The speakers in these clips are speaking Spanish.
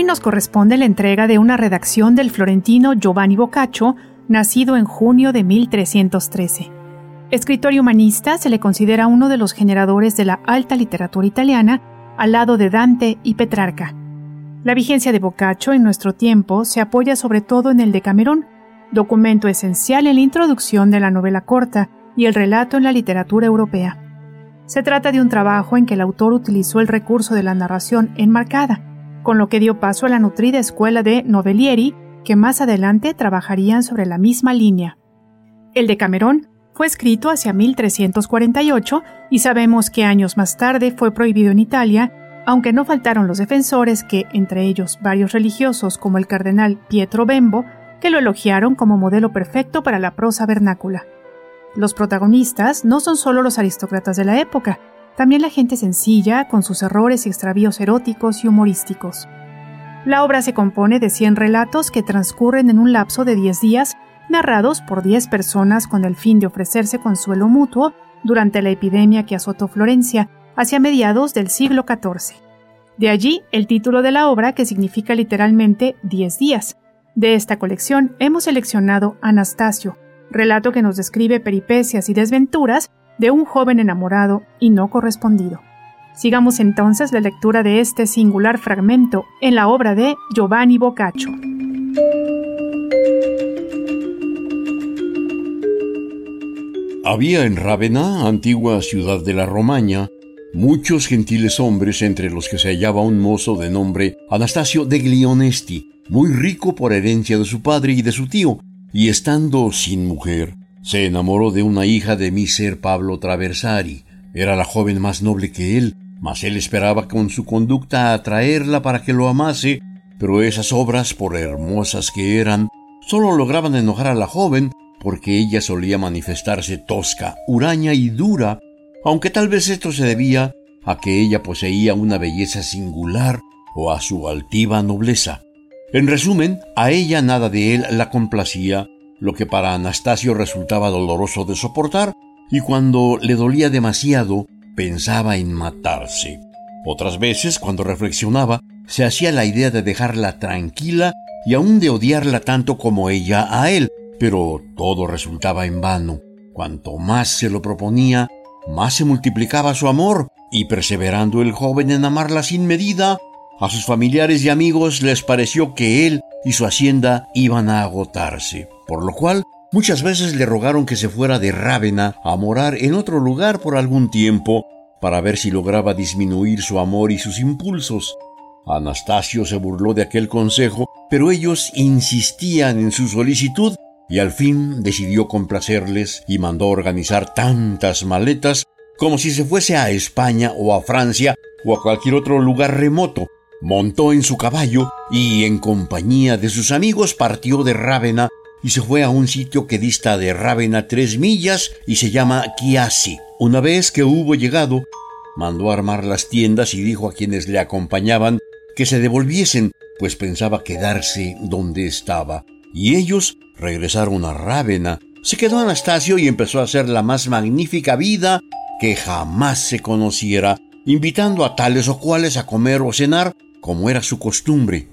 Hoy nos corresponde la entrega de una redacción del florentino Giovanni Boccaccio, nacido en junio de 1313. Escritor y humanista, se le considera uno de los generadores de la alta literatura italiana, al lado de Dante y Petrarca. La vigencia de Boccaccio en nuestro tiempo se apoya sobre todo en el Decamerón, documento esencial en la introducción de la novela corta y el relato en la literatura europea. Se trata de un trabajo en que el autor utilizó el recurso de la narración enmarcada, con lo que dio paso a la nutrida escuela de Novellieri, que más adelante trabajarían sobre la misma línea. El de Camerón fue escrito hacia 1348 y sabemos que años más tarde fue prohibido en Italia, aunque no faltaron los defensores que, entre ellos varios religiosos como el cardenal Pietro Bembo, que lo elogiaron como modelo perfecto para la prosa vernácula. Los protagonistas no son solo los aristócratas de la época, también la gente sencilla, con sus errores y extravíos eróticos y humorísticos. La obra se compone de 100 relatos que transcurren en un lapso de 10 días, narrados por 10 personas con el fin de ofrecerse consuelo mutuo durante la epidemia que azotó Florencia hacia mediados del siglo XIV. De allí el título de la obra que significa literalmente 10 días. De esta colección hemos seleccionado Anastasio, relato que nos describe peripecias y desventuras de un joven enamorado y no correspondido. Sigamos entonces la lectura de este singular fragmento en la obra de Giovanni Boccaccio. Había en Rávena, antigua ciudad de la Romaña, muchos gentiles hombres entre los que se hallaba un mozo de nombre Anastasio de Glionesti, muy rico por herencia de su padre y de su tío, y estando sin mujer, se enamoró de una hija de mi ser Pablo Traversari. Era la joven más noble que él, mas él esperaba con su conducta atraerla para que lo amase, pero esas obras, por hermosas que eran, solo lograban enojar a la joven porque ella solía manifestarse tosca, huraña y dura, aunque tal vez esto se debía a que ella poseía una belleza singular o a su altiva nobleza. En resumen, a ella nada de él la complacía, lo que para Anastasio resultaba doloroso de soportar, y cuando le dolía demasiado, pensaba en matarse. Otras veces, cuando reflexionaba, se hacía la idea de dejarla tranquila y aún de odiarla tanto como ella a él, pero todo resultaba en vano. Cuanto más se lo proponía, más se multiplicaba su amor, y perseverando el joven en amarla sin medida, a sus familiares y amigos les pareció que él y su hacienda iban a agotarse por lo cual muchas veces le rogaron que se fuera de Rávena a morar en otro lugar por algún tiempo para ver si lograba disminuir su amor y sus impulsos. Anastasio se burló de aquel consejo, pero ellos insistían en su solicitud y al fin decidió complacerles y mandó organizar tantas maletas como si se fuese a España o a Francia o a cualquier otro lugar remoto. Montó en su caballo y en compañía de sus amigos partió de Rávena y se fue a un sitio que dista de Rávena tres millas y se llama Chiasi. Una vez que hubo llegado, mandó armar las tiendas y dijo a quienes le acompañaban que se devolviesen, pues pensaba quedarse donde estaba. Y ellos regresaron a Rávena. Se quedó Anastasio y empezó a hacer la más magnífica vida que jamás se conociera, invitando a tales o cuales a comer o cenar, como era su costumbre.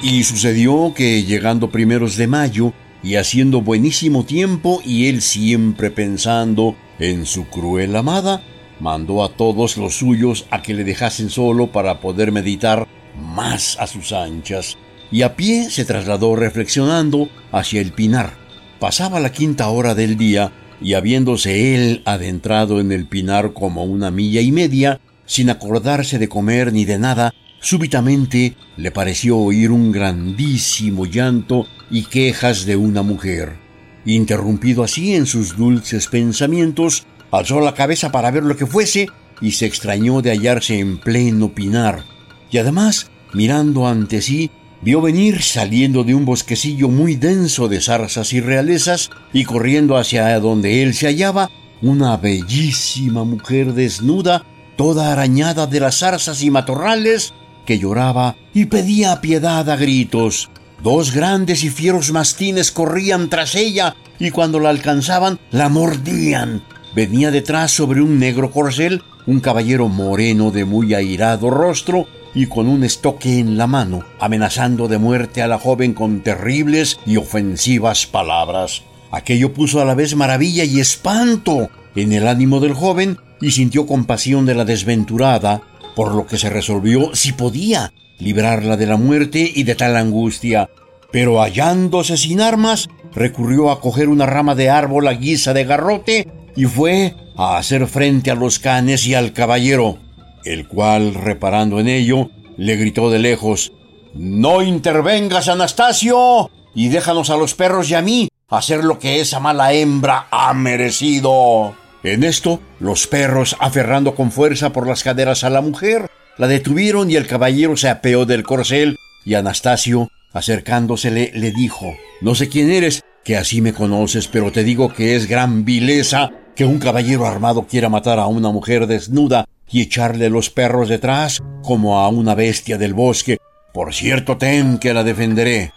Y sucedió que llegando primeros de mayo y haciendo buenísimo tiempo y él siempre pensando en su cruel amada, mandó a todos los suyos a que le dejasen solo para poder meditar más a sus anchas, y a pie se trasladó reflexionando hacia el pinar. Pasaba la quinta hora del día, y habiéndose él adentrado en el pinar como una milla y media, sin acordarse de comer ni de nada, Súbitamente le pareció oír un grandísimo llanto y quejas de una mujer. Interrumpido así en sus dulces pensamientos, alzó la cabeza para ver lo que fuese y se extrañó de hallarse en pleno pinar. Y además, mirando ante sí, vio venir saliendo de un bosquecillo muy denso de zarzas y realezas y corriendo hacia donde él se hallaba, una bellísima mujer desnuda, toda arañada de las zarzas y matorrales, que lloraba y pedía piedad a gritos. Dos grandes y fieros mastines corrían tras ella y cuando la alcanzaban la mordían. Venía detrás sobre un negro corcel un caballero moreno de muy airado rostro y con un estoque en la mano, amenazando de muerte a la joven con terribles y ofensivas palabras. Aquello puso a la vez maravilla y espanto en el ánimo del joven y sintió compasión de la desventurada, por lo que se resolvió, si podía, librarla de la muerte y de tal angustia. Pero hallándose sin armas, recurrió a coger una rama de árbol a guisa de garrote y fue a hacer frente a los canes y al caballero, el cual, reparando en ello, le gritó de lejos No intervengas, Anastasio, y déjanos a los perros y a mí hacer lo que esa mala hembra ha merecido. En esto, los perros, aferrando con fuerza por las caderas a la mujer, la detuvieron y el caballero se apeó del corcel y Anastasio, acercándosele, le dijo, No sé quién eres, que así me conoces, pero te digo que es gran vileza que un caballero armado quiera matar a una mujer desnuda y echarle los perros detrás como a una bestia del bosque. Por cierto, ten que la defenderé.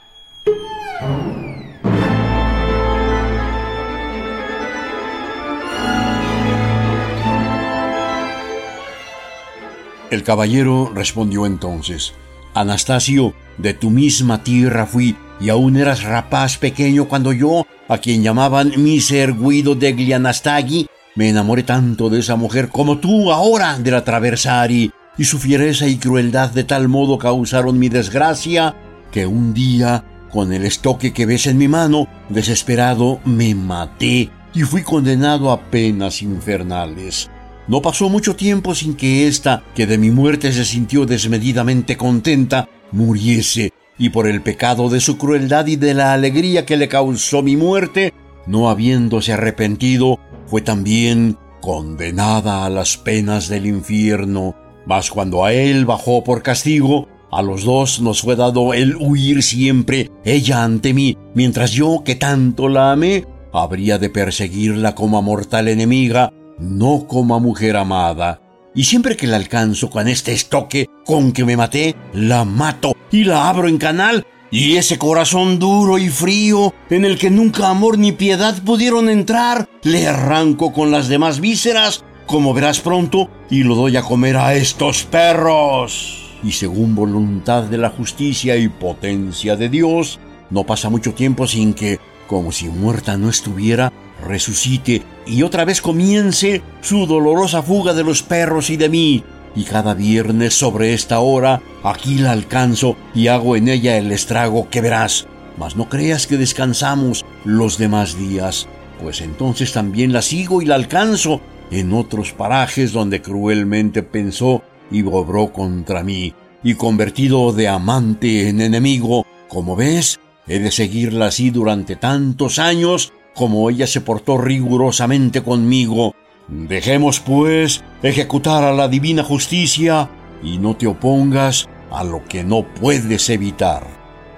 El caballero respondió entonces, Anastasio, de tu misma tierra fui, y aún eras rapaz pequeño cuando yo, a quien llamaban Miser Guido de Glianastaghi, me enamoré tanto de esa mujer como tú ahora de la Traversari, y su fiereza y crueldad de tal modo causaron mi desgracia, que un día, con el estoque que ves en mi mano, desesperado, me maté y fui condenado a penas infernales. No pasó mucho tiempo sin que ésta, que de mi muerte se sintió desmedidamente contenta, muriese, y por el pecado de su crueldad y de la alegría que le causó mi muerte, no habiéndose arrepentido, fue también condenada a las penas del infierno. Mas cuando a él bajó por castigo, a los dos nos fue dado el huir siempre, ella ante mí, mientras yo, que tanto la amé, habría de perseguirla como a mortal enemiga, no como mujer amada. Y siempre que la alcanzo con este estoque con que me maté, la mato y la abro en canal. Y ese corazón duro y frío, en el que nunca amor ni piedad pudieron entrar, le arranco con las demás vísceras, como verás pronto, y lo doy a comer a estos perros. Y según voluntad de la justicia y potencia de Dios, no pasa mucho tiempo sin que, como si muerta no estuviera, resucite y otra vez comience su dolorosa fuga de los perros y de mí. Y cada viernes sobre esta hora aquí la alcanzo y hago en ella el estrago que verás. Mas no creas que descansamos los demás días, pues entonces también la sigo y la alcanzo en otros parajes donde cruelmente pensó y obró contra mí, y convertido de amante en enemigo, como ves, he de seguirla así durante tantos años como ella se portó rigurosamente conmigo. Dejemos, pues, ejecutar a la divina justicia y no te opongas a lo que no puedes evitar.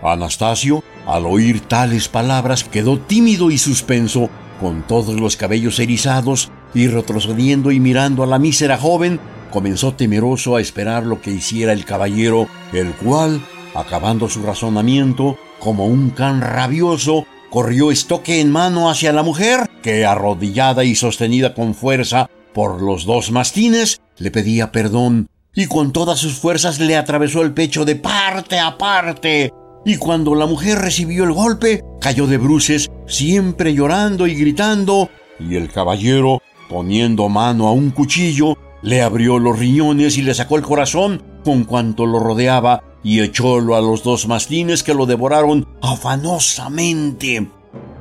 Anastasio, al oír tales palabras, quedó tímido y suspenso, con todos los cabellos erizados, y retrocediendo y mirando a la mísera joven, comenzó temeroso a esperar lo que hiciera el caballero, el cual, acabando su razonamiento, como un can rabioso, corrió estoque en mano hacia la mujer, que arrodillada y sostenida con fuerza por los dos mastines, le pedía perdón, y con todas sus fuerzas le atravesó el pecho de parte a parte. Y cuando la mujer recibió el golpe, cayó de bruces, siempre llorando y gritando, y el caballero, poniendo mano a un cuchillo, le abrió los riñones y le sacó el corazón con cuanto lo rodeaba y echólo a los dos mastines que lo devoraron afanosamente.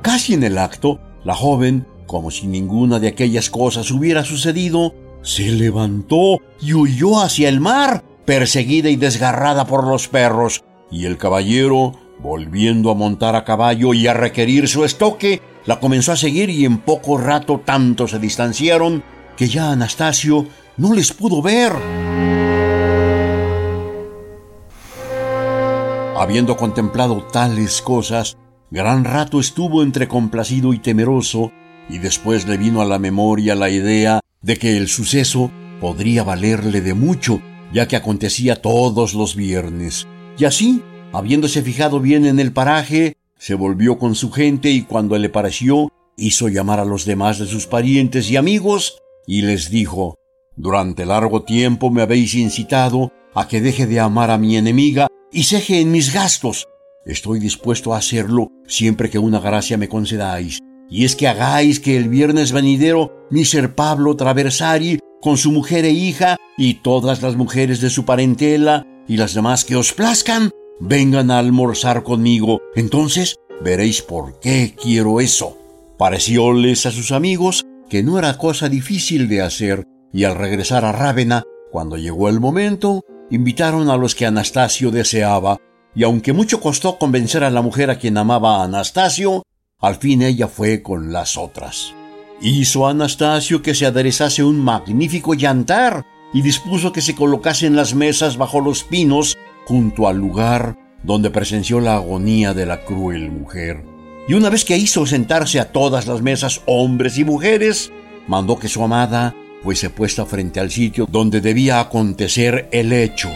Casi en el acto, la joven, como si ninguna de aquellas cosas hubiera sucedido, se levantó y huyó hacia el mar, perseguida y desgarrada por los perros, y el caballero, volviendo a montar a caballo y a requerir su estoque, la comenzó a seguir y en poco rato tanto se distanciaron que ya Anastasio no les pudo ver. Habiendo contemplado tales cosas, gran rato estuvo entre complacido y temeroso, y después le vino a la memoria la idea de que el suceso podría valerle de mucho, ya que acontecía todos los viernes. Y así, habiéndose fijado bien en el paraje, se volvió con su gente y cuando le pareció, hizo llamar a los demás de sus parientes y amigos, y les dijo, Durante largo tiempo me habéis incitado a que deje de amar a mi enemiga y ceje en mis gastos. Estoy dispuesto a hacerlo siempre que una gracia me concedáis, y es que hagáis que el viernes venidero mi ser Pablo Traversari, con su mujer e hija, y todas las mujeres de su parentela, y las demás que os plazcan, vengan a almorzar conmigo. Entonces veréis por qué quiero eso. Parecióles a sus amigos que no era cosa difícil de hacer, y al regresar a Rávena, cuando llegó el momento, invitaron a los que Anastasio deseaba, y aunque mucho costó convencer a la mujer a quien amaba a Anastasio, al fin ella fue con las otras. Hizo Anastasio que se aderezase un magnífico yantar y dispuso que se colocasen las mesas bajo los pinos junto al lugar donde presenció la agonía de la cruel mujer. Y una vez que hizo sentarse a todas las mesas hombres y mujeres, mandó que su amada fuese puesta frente al sitio donde debía acontecer el hecho.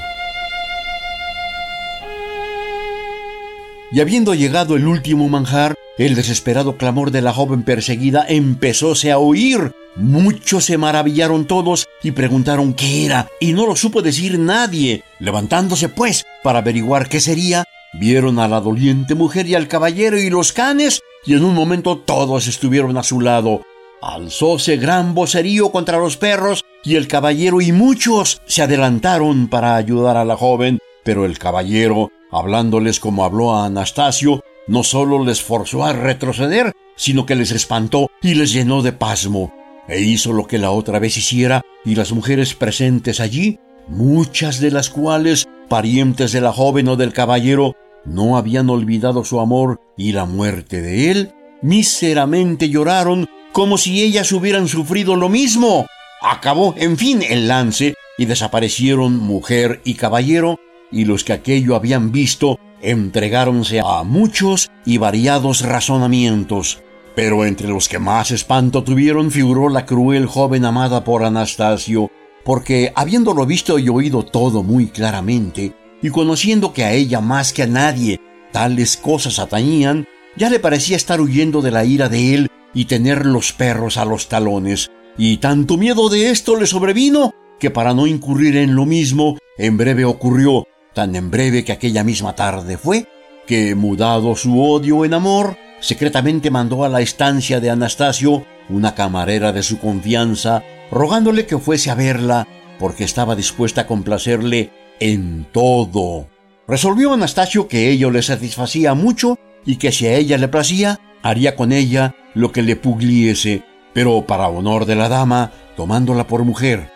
Y habiendo llegado el último manjar, el desesperado clamor de la joven perseguida empezóse a oír. Muchos se maravillaron todos y preguntaron qué era, y no lo supo decir nadie. Levantándose, pues, para averiguar qué sería, vieron a la doliente mujer y al caballero y los canes, y en un momento todos estuvieron a su lado. Alzóse gran vocerío contra los perros, y el caballero y muchos se adelantaron para ayudar a la joven, pero el caballero, hablándoles como habló a Anastasio, no solo les forzó a retroceder, sino que les espantó y les llenó de pasmo, e hizo lo que la otra vez hiciera, y las mujeres presentes allí, muchas de las cuales, parientes de la joven o del caballero, no habían olvidado su amor y la muerte de él, míseramente lloraron como si ellas hubieran sufrido lo mismo. Acabó, en fin, el lance, y desaparecieron mujer y caballero, y los que aquello habían visto entregáronse a muchos y variados razonamientos. Pero entre los que más espanto tuvieron figuró la cruel joven amada por Anastasio, porque habiéndolo visto y oído todo muy claramente, y conociendo que a ella más que a nadie tales cosas atañían, ya le parecía estar huyendo de la ira de él y tener los perros a los talones, y tanto miedo de esto le sobrevino que para no incurrir en lo mismo, en breve ocurrió tan en breve que aquella misma tarde fue, que, mudado su odio en amor, secretamente mandó a la estancia de Anastasio una camarera de su confianza, rogándole que fuese a verla, porque estaba dispuesta a complacerle en todo. Resolvió Anastasio que ello le satisfacía mucho y que si a ella le placía, haría con ella lo que le pugliese, pero para honor de la dama, tomándola por mujer.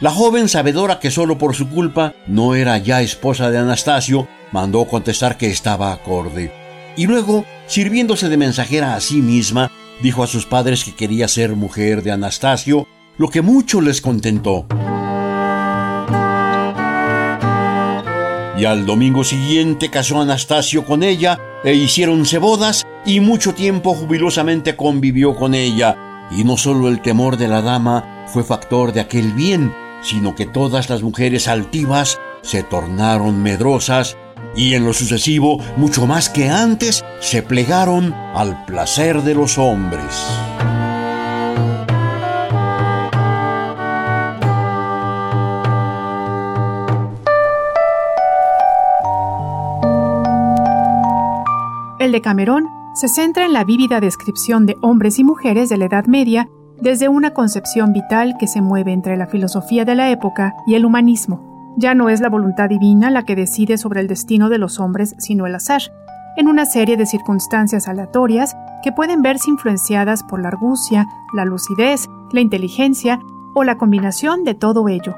La joven, sabedora que solo por su culpa no era ya esposa de Anastasio, mandó contestar que estaba acorde. Y luego, sirviéndose de mensajera a sí misma, dijo a sus padres que quería ser mujer de Anastasio, lo que mucho les contentó. Y al domingo siguiente casó Anastasio con ella, e hiciéronse bodas, y mucho tiempo jubilosamente convivió con ella. Y no solo el temor de la dama fue factor de aquel bien, sino que todas las mujeres altivas se tornaron medrosas y en lo sucesivo, mucho más que antes, se plegaron al placer de los hombres. El de Camerón se centra en la vívida descripción de hombres y mujeres de la Edad Media desde una concepción vital que se mueve entre la filosofía de la época y el humanismo. Ya no es la voluntad divina la que decide sobre el destino de los hombres, sino el azar, en una serie de circunstancias aleatorias que pueden verse influenciadas por la argucia, la lucidez, la inteligencia o la combinación de todo ello.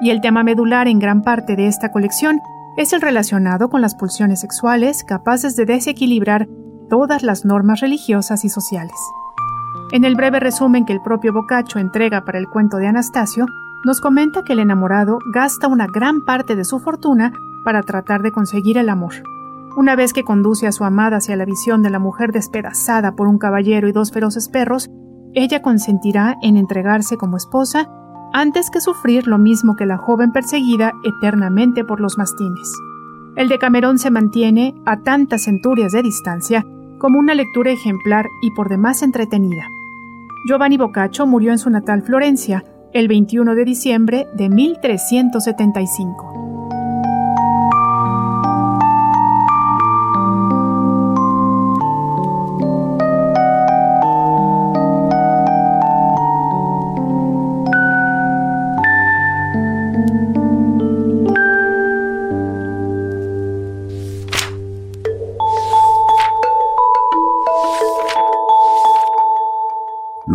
Y el tema medular en gran parte de esta colección es el relacionado con las pulsiones sexuales capaces de desequilibrar todas las normas religiosas y sociales. En el breve resumen que el propio Boccaccio entrega para el cuento de Anastasio, nos comenta que el enamorado gasta una gran parte de su fortuna para tratar de conseguir el amor. Una vez que conduce a su amada hacia la visión de la mujer despedazada por un caballero y dos feroces perros, ella consentirá en entregarse como esposa antes que sufrir lo mismo que la joven perseguida eternamente por los mastines. El de Camerón se mantiene a tantas centurias de distancia como una lectura ejemplar y por demás entretenida. Giovanni Boccaccio murió en su natal Florencia el 21 de diciembre de 1375.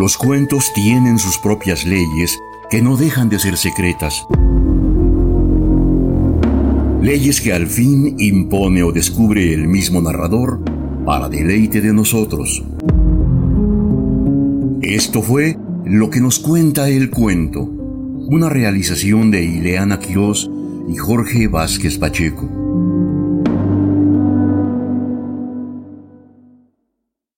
Los cuentos tienen sus propias leyes que no dejan de ser secretas. Leyes que al fin impone o descubre el mismo narrador para deleite de nosotros. Esto fue lo que nos cuenta el cuento, una realización de Ileana Quirós y Jorge Vázquez Pacheco.